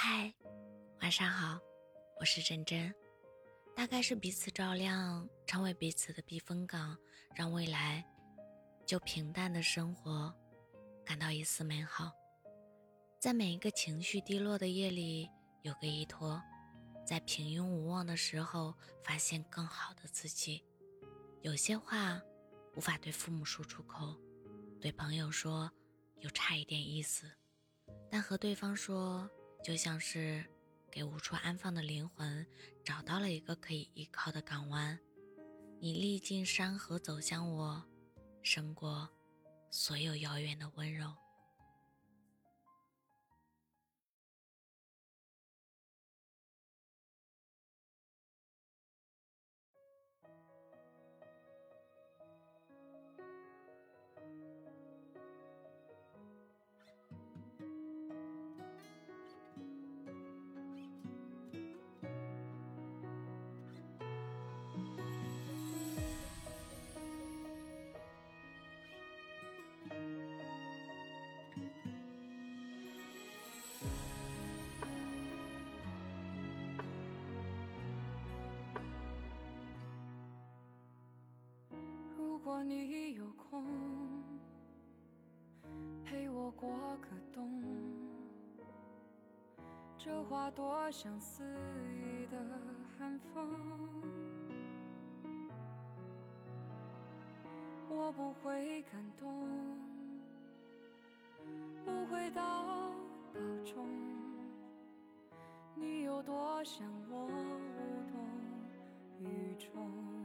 嗨，晚上好，我是真真。大概是彼此照亮，成为彼此的避风港，让未来就平淡的生活感到一丝美好。在每一个情绪低落的夜里，有个依托；在平庸无望的时候，发现更好的自己。有些话无法对父母说出口，对朋友说又差一点意思，但和对方说。就像是给无处安放的灵魂找到了一个可以依靠的港湾，你历尽山河走向我，胜过所有遥远的温柔。你有空陪我过个冬，这话多像肆意的寒风。我不会感动，不会到保重。你有多想我无动于衷？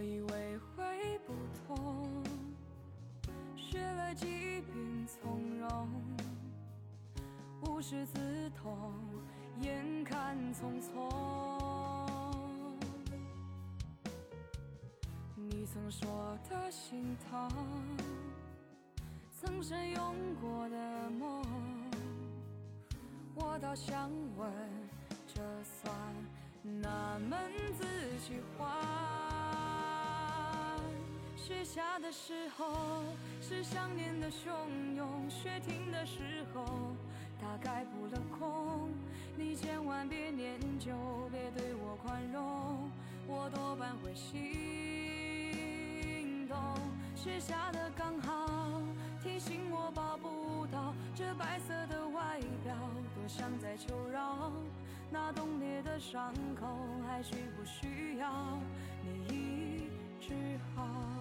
我以为会不痛，学了几遍从容，无师自通，眼看匆匆。你曾说的心疼，曾深拥过的梦，我倒想问，这算哪门子喜欢？雪下的时候是想念的汹涌，雪停的时候大概扑了空。你千万别念旧，别对我宽容，我多半会心动。雪下的刚好提醒我抱不到这白色的外表，多想在求饶。那冻裂的伤口还需不需要你医治好？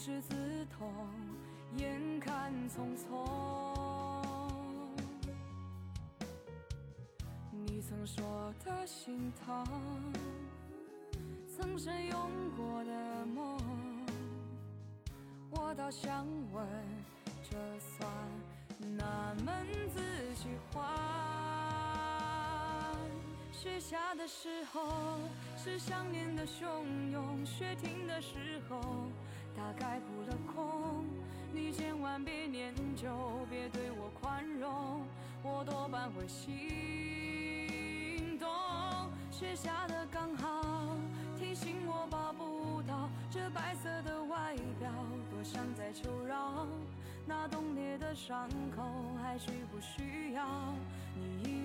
无师自通，眼看匆匆。你曾说的心疼，曾深拥过的梦，我倒想问，这算哪门子喜欢？雪下的时候是想念的汹涌，雪停的时候大概扑了空。你千万别念旧，别对我宽容，我多半会心动。雪下的刚好提醒我抱不到这白色的外表，多想再求饶。那冻裂的伤口还需不需要你医治好？